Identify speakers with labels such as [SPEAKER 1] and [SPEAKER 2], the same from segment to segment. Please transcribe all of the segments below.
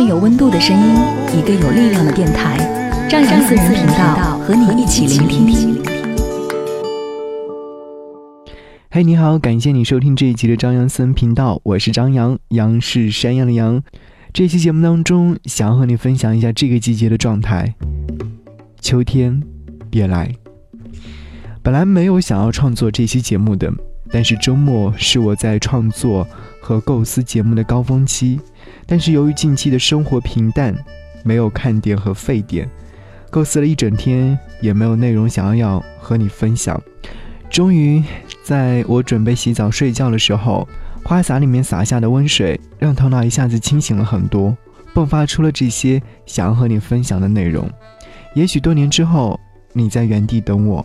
[SPEAKER 1] 份有温度的声音，一个有力量的电台，张扬私人频道和你一起聆听。
[SPEAKER 2] 嘿，你好，感谢你收听这一集的张扬私人频道，我是张扬，杨是山羊的羊。这期节目当中，想要和你分享一下这个季节的状态。秋天，别来。本来没有想要创作这期节目的，但是周末是我在创作和构思节目的高峰期。但是由于近期的生活平淡，没有看点和沸点，构思了一整天也没有内容想要和你分享。终于在我准备洗澡睡觉的时候，花洒里面洒下的温水让头脑一下子清醒了很多，迸发出了这些想要和你分享的内容。也许多年之后，你在原地等我，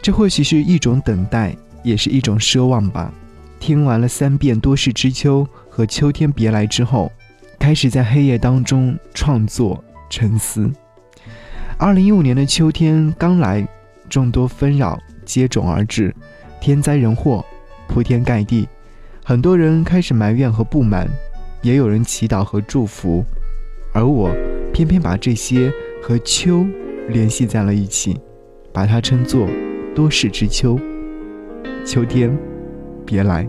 [SPEAKER 2] 这或许是一种等待，也是一种奢望吧。听完了三遍多事之秋。和秋天别来之后，开始在黑夜当中创作沉思。二零一五年的秋天刚来，众多纷扰接踵而至，天灾人祸铺天盖地，很多人开始埋怨和不满，也有人祈祷和祝福，而我偏偏把这些和秋联系在了一起，把它称作多事之秋。秋天，别来。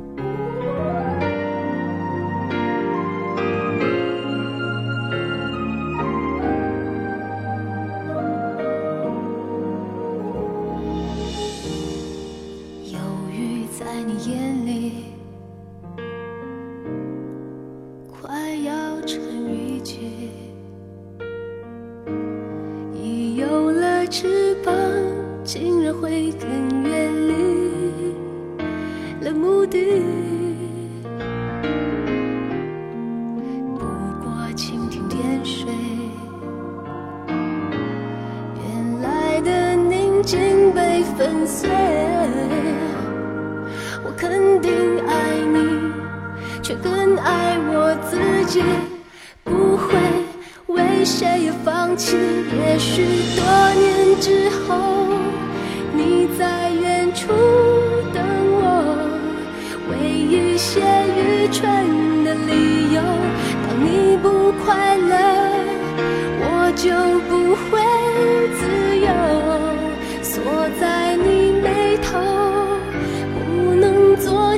[SPEAKER 3] 粉碎，我肯定爱你，却更爱我自己，不会为谁而放弃。也许多年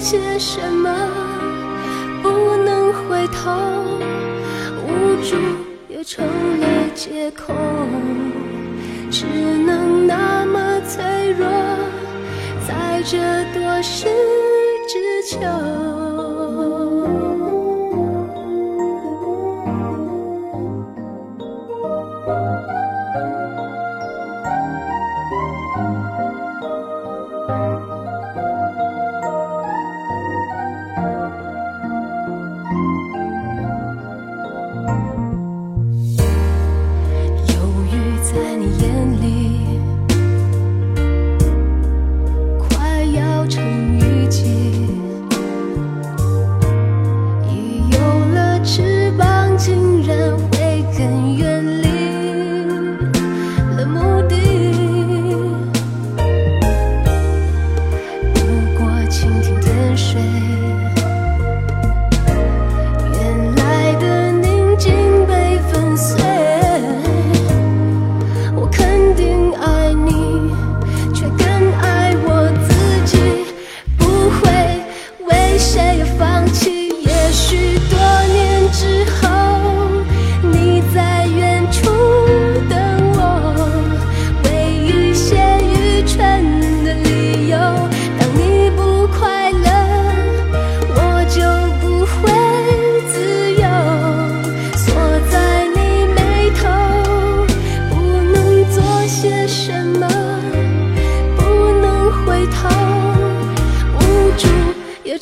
[SPEAKER 3] 些什么，不能回头，无助也成了借口，只能那么脆弱，在这多事之秋。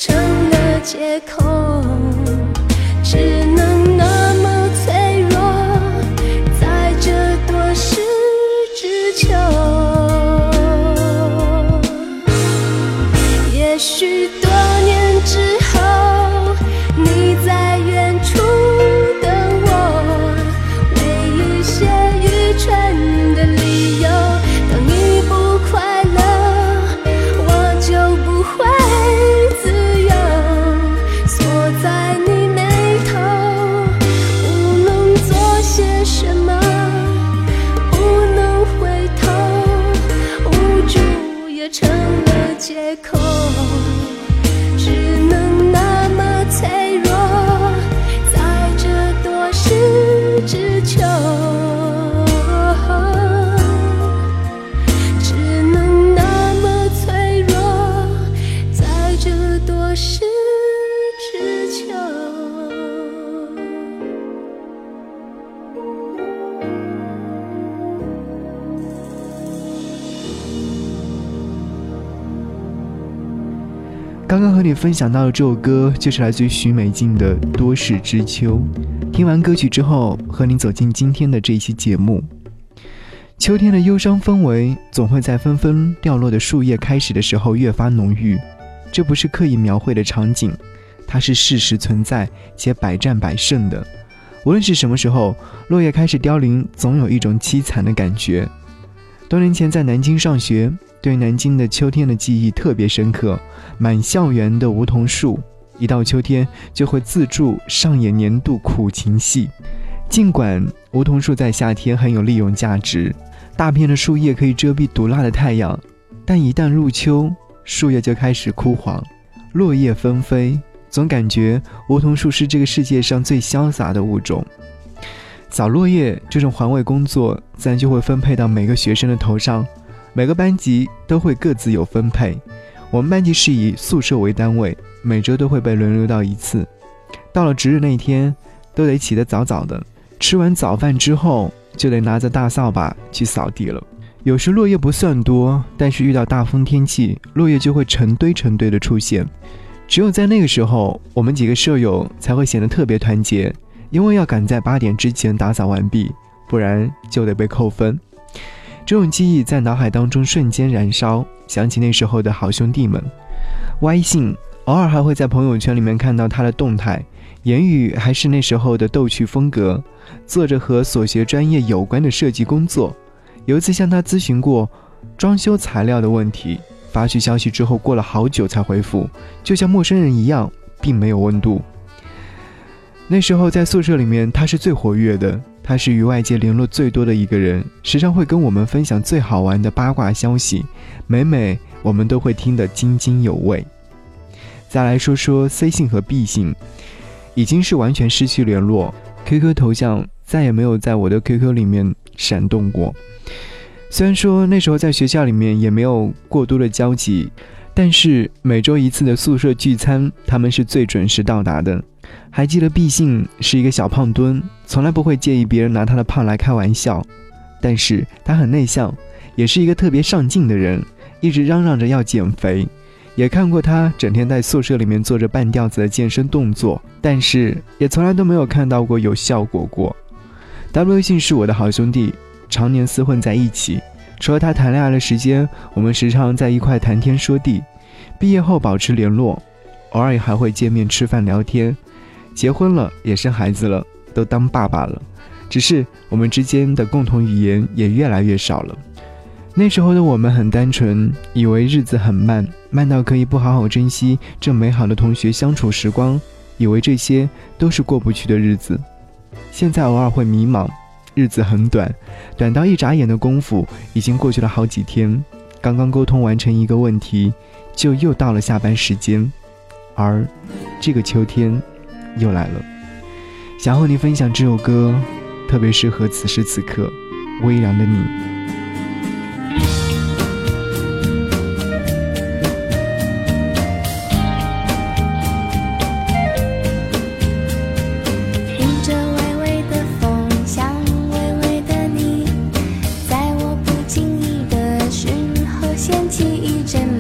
[SPEAKER 3] 成了借口只能
[SPEAKER 2] 和你分享到的这首歌，就是来自于许美静的《多事之秋》。听完歌曲之后，和您走进今天的这一期节目。秋天的忧伤氛围，总会在纷纷掉落的树叶开始的时候越发浓郁。这不是刻意描绘的场景，它是事实存在且百战百胜的。无论是什么时候，落叶开始凋零，总有一种凄惨的感觉。多年前在南京上学，对南京的秋天的记忆特别深刻。满校园的梧桐树，一到秋天就会自助上演年度苦情戏。尽管梧桐树在夏天很有利用价值，大片的树叶可以遮蔽毒辣的太阳，但一旦入秋，树叶就开始枯黄，落叶纷飞，总感觉梧桐树是这个世界上最潇洒的物种。扫落叶这种环卫工作，自然就会分配到每个学生的头上，每个班级都会各自有分配。我们班级是以宿舍为单位，每周都会被轮流到一次。到了值日那天，都得起得早早的，吃完早饭之后，就得拿着大扫把去扫地了。有时落叶不算多，但是遇到大风天气，落叶就会成堆成堆的出现。只有在那个时候，我们几个舍友才会显得特别团结，因为要赶在八点之前打扫完毕，不然就得被扣分。这种记忆在脑海当中瞬间燃烧，想起那时候的好兄弟们。歪信偶尔还会在朋友圈里面看到他的动态，言语还是那时候的逗趣风格，做着和所学专业有关的设计工作。有一次向他咨询过装修材料的问题，发去消息之后过了好久才回复，就像陌生人一样，并没有温度。那时候在宿舍里面，他是最活跃的。他是与外界联络最多的一个人，时常会跟我们分享最好玩的八卦消息，每每我们都会听得津津有味。再来说说 C 姓和 B 姓，已经是完全失去联络，QQ 头像再也没有在我的 QQ 里面闪动过。虽然说那时候在学校里面也没有过多的交集，但是每周一次的宿舍聚餐，他们是最准时到达的。还记得毕信是一个小胖墩，从来不会介意别人拿他的胖来开玩笑，但是他很内向，也是一个特别上进的人，一直嚷嚷着要减肥。也看过他整天在宿舍里面做着半吊子的健身动作，但是也从来都没有看到过有效果过。W 信是我的好兄弟，常年厮混在一起，除了他谈恋爱的时间，我们时常在一块谈天说地。毕业后保持联络，偶尔也还会见面吃饭聊天。结婚了，也生孩子了，都当爸爸了，只是我们之间的共同语言也越来越少了。那时候的我们很单纯，以为日子很慢，慢到可以不好好珍惜这美好的同学相处时光，以为这些都是过不去的日子。现在偶尔会迷茫，日子很短，短到一眨眼的功夫，已经过去了好几天。刚刚沟通完成一个问题，就又到了下班时间，而这个秋天。又来了，想和你分享这首歌，特别适合此时此刻微凉的你。
[SPEAKER 3] 掀起一阵。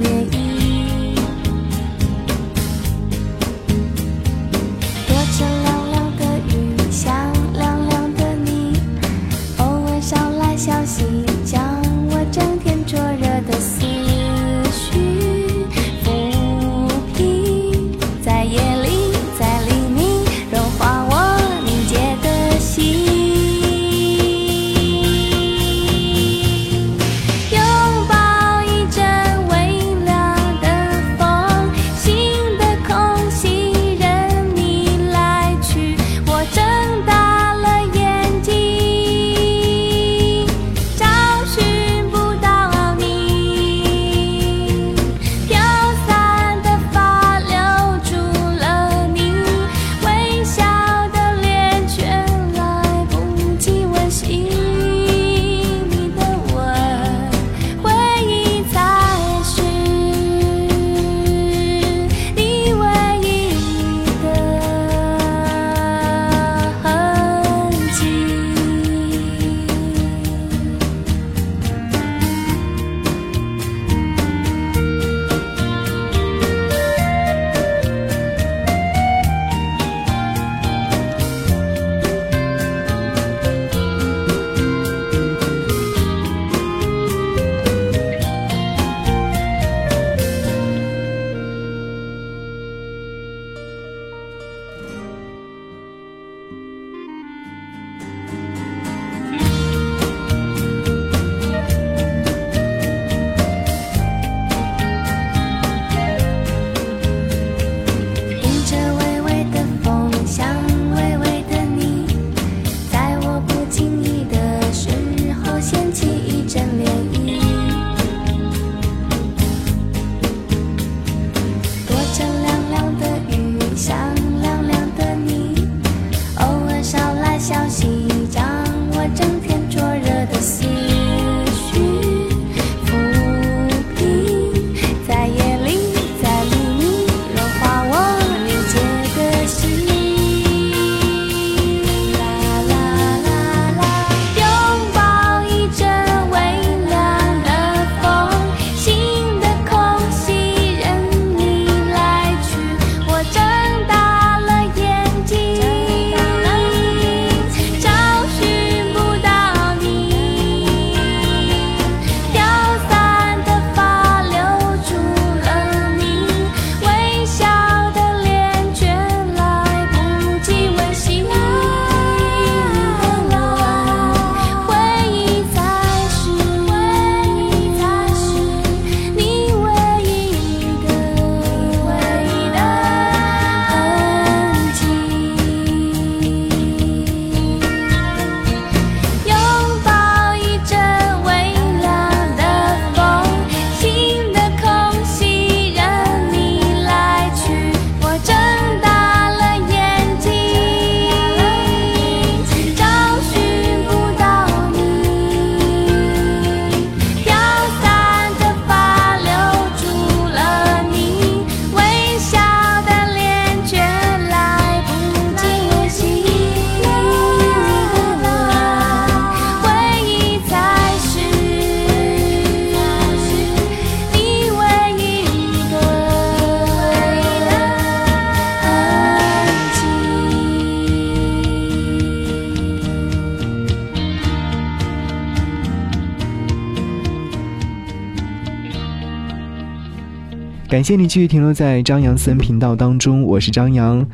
[SPEAKER 2] 感谢你继续停留在张扬私人频道当中，我是张扬。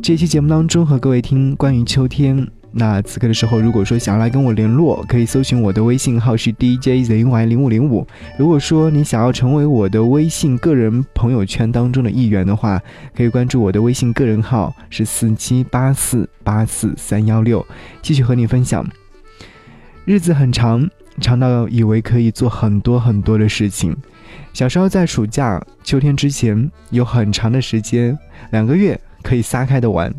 [SPEAKER 2] 这期节目当中和各位听关于秋天。那此刻的时候，如果说想要来跟我联络，可以搜寻我的微信号是 DJZY 零五零五。如果说你想要成为我的微信个人朋友圈当中的一员的话，可以关注我的微信个人号是四七八四八四三幺六，继续和你分享。日子很长，长到以为可以做很多很多的事情。小时候在暑假、秋天之前，有很长的时间，两个月可以撒开的玩。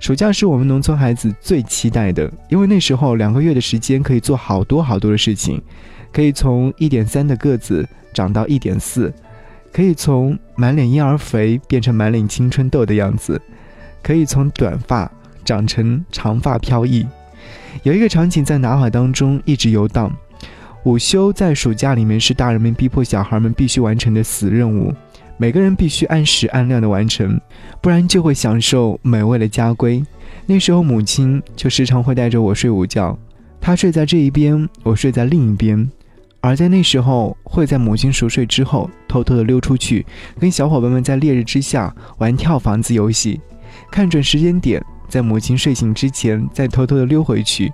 [SPEAKER 2] 暑假是我们农村孩子最期待的，因为那时候两个月的时间可以做好多好多的事情，可以从一点三的个子长到一点四，可以从满脸婴儿肥变成满脸青春痘的样子，可以从短发长成长发飘逸。有一个场景在脑海当中一直游荡：午休在暑假里面是大人们逼迫小孩们必须完成的死任务。每个人必须按时按量的完成，不然就会享受美味的家规。那时候母亲就时常会带着我睡午觉，她睡在这一边，我睡在另一边。而在那时候，会在母亲熟睡之后，偷偷的溜出去，跟小伙伴们在烈日之下玩跳房子游戏，看准时间点，在母亲睡醒之前再偷偷的溜回去。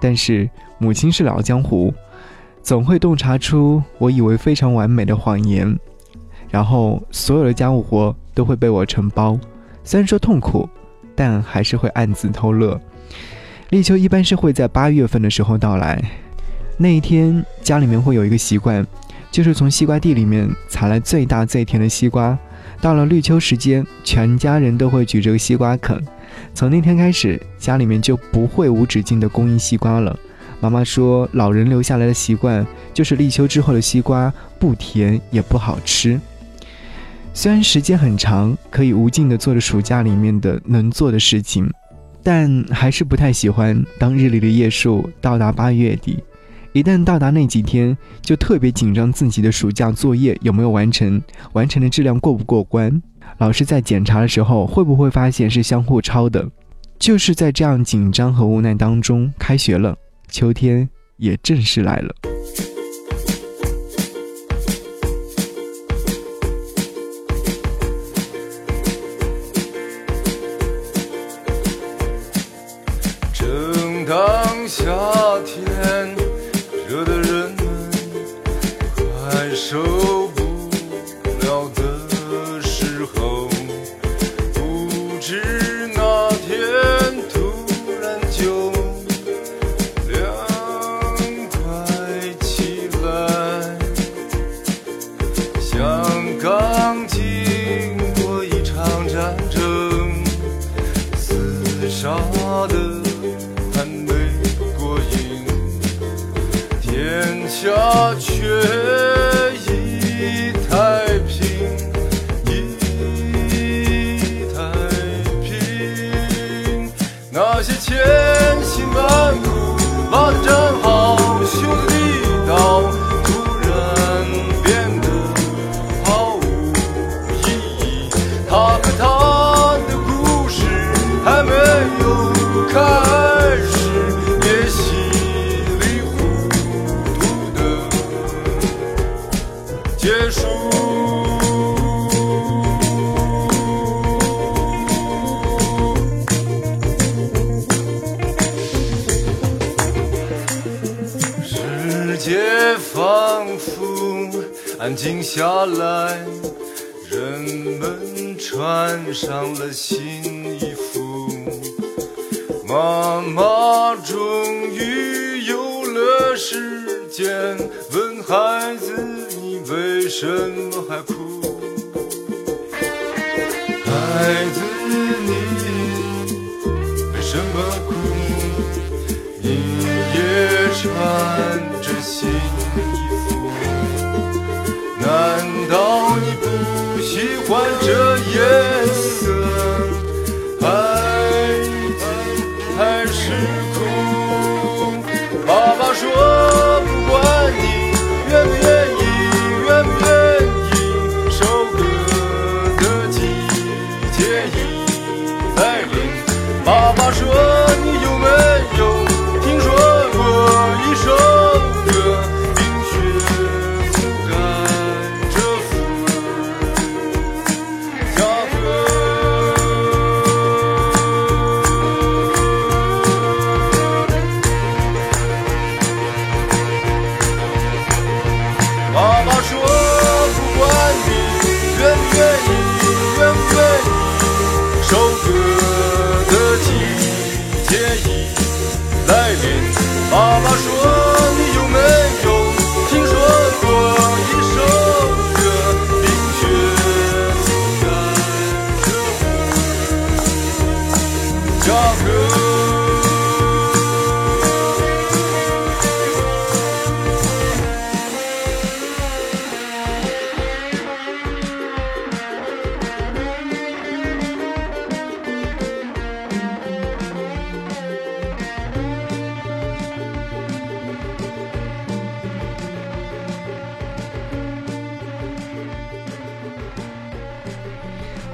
[SPEAKER 2] 但是母亲是老江湖，总会洞察出我以为非常完美的谎言。然后所有的家务活都会被我承包，虽然说痛苦，但还是会暗自偷乐。立秋一般是会在八月份的时候到来，那一天家里面会有一个习惯，就是从西瓜地里面采来最大最甜的西瓜。到了立秋时间，全家人都会举着西瓜啃。从那天开始，家里面就不会无止境的供应西瓜了。妈妈说，老人留下来的习惯就是立秋之后的西瓜不甜也不好吃。虽然时间很长，可以无尽的做着暑假里面的能做的事情，但还是不太喜欢当日历的页数到达八月底，一旦到达那几天，就特别紧张自己的暑假作业有没有完成，完成的质量过不过关，老师在检查的时候会不会发现是相互抄的。就是在这样紧张和无奈当中，开学了，秋天也正式来了。
[SPEAKER 4] 正当下静下来，人们穿上了新衣服。妈妈终于有了时间，问孩子：你为什么还哭？不喜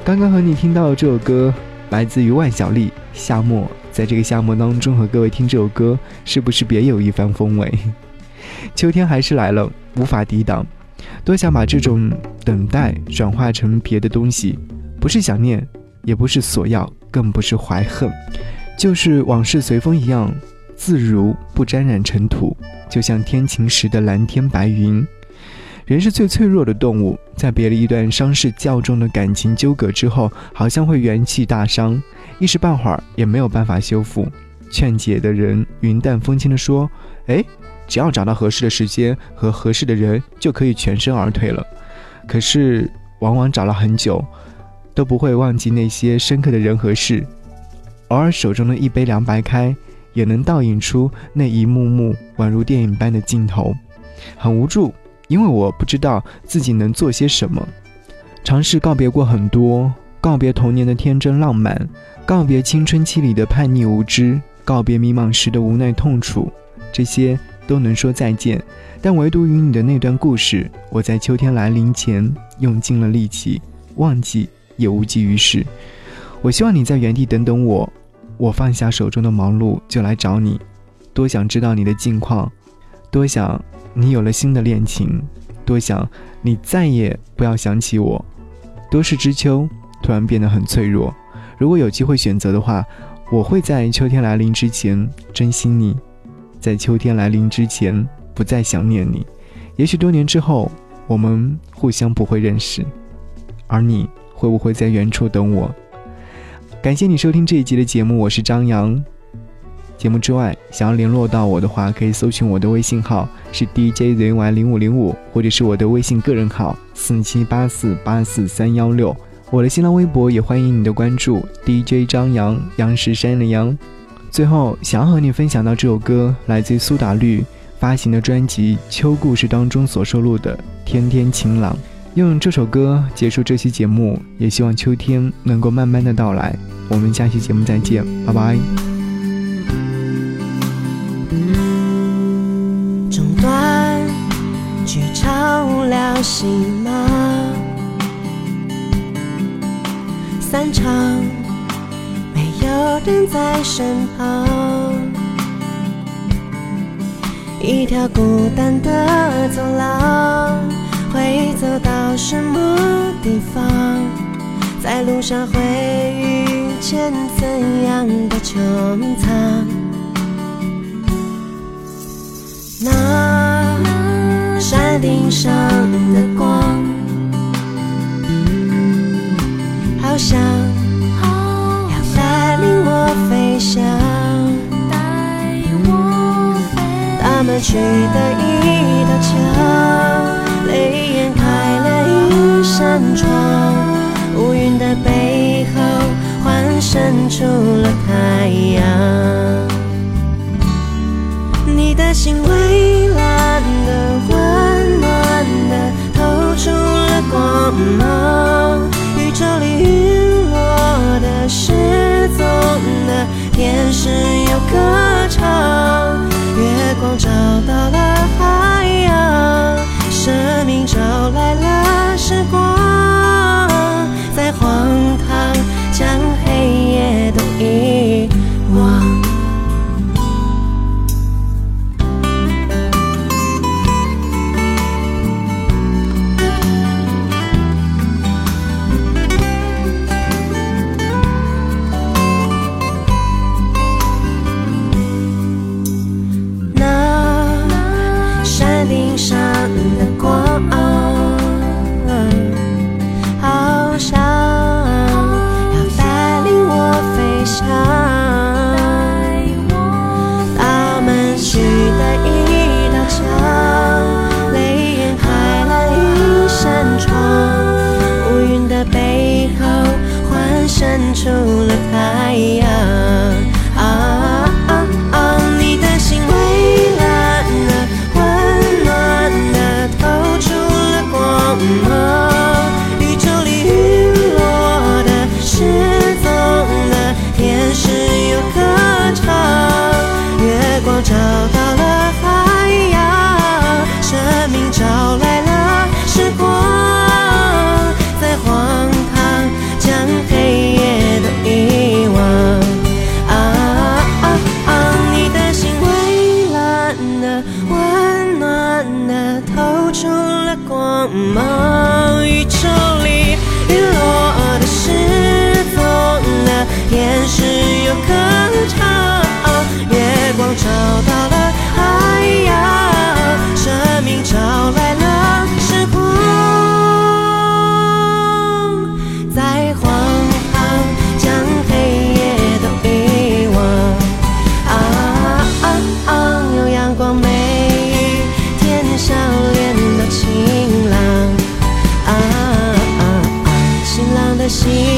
[SPEAKER 2] 刚刚和你听到的这首歌来自于万晓利《夏末》，在这个夏末当中和各位听这首歌，是不是别有一番风味？秋天还是来了，无法抵挡，多想把这种等待转化成别的东西，不是想念，也不是索要，更不是怀恨，就是往事随风一样自如，不沾染尘土，就像天晴时的蓝天白云。人是最脆弱的动物，在别了一段伤势较重的感情纠葛之后，好像会元气大伤，一时半会儿也没有办法修复。劝解的人云淡风轻地说：“哎，只要找到合适的时间和合适的人，就可以全身而退了。”可是，往往找了很久，都不会忘记那些深刻的人和事。偶尔手中的一杯凉白开，也能倒映出那一幕幕宛如电影般的镜头，很无助。因为我不知道自己能做些什么，尝试告别过很多，告别童年的天真浪漫，告别青春期里的叛逆无知，告别迷茫时的无奈痛楚，这些都能说再见，但唯独与你的那段故事，我在秋天来临前用尽了力气，忘记也无济于事。我希望你在原地等等我，我放下手中的忙碌就来找你，多想知道你的近况，多想。你有了新的恋情，多想你再也不要想起我。多事之秋，突然变得很脆弱。如果有机会选择的话，我会在秋天来临之前珍惜你，在秋天来临之前不再想念你。也许多年之后，我们互相不会认识，而你会不会在远处等我？感谢你收听这一集的节目，我是张扬。节目之外，想要联络到我的话，可以搜寻我的微信号是 DJZY 零五零五，或者是我的微信个人号四七八四八四三幺六。我的新浪微博也欢迎你的关注，DJ 张扬，杨是山的杨。最后，想要和你分享到这首歌，来自苏打绿发行的专辑《秋故事》当中所收录的《天天晴朗》。用这首歌结束这期节目，也希望秋天能够慢慢的到来。我们下期节目再见，拜拜。
[SPEAKER 5] 了心吗？散场，没有人在身旁，一条孤单的走廊，会走到什么地方？在路上会遇见怎样的穹苍？那。顶上的光，好像要带领我飞翔。大门去的一道墙，泪眼开了一扇窗。乌云的背后，幻生出了太阳。天使有歌唱。月光照到了海洋，生命找来了时光，阳光每天天笑脸的晴朗，啊啊啊,啊，晴朗的心。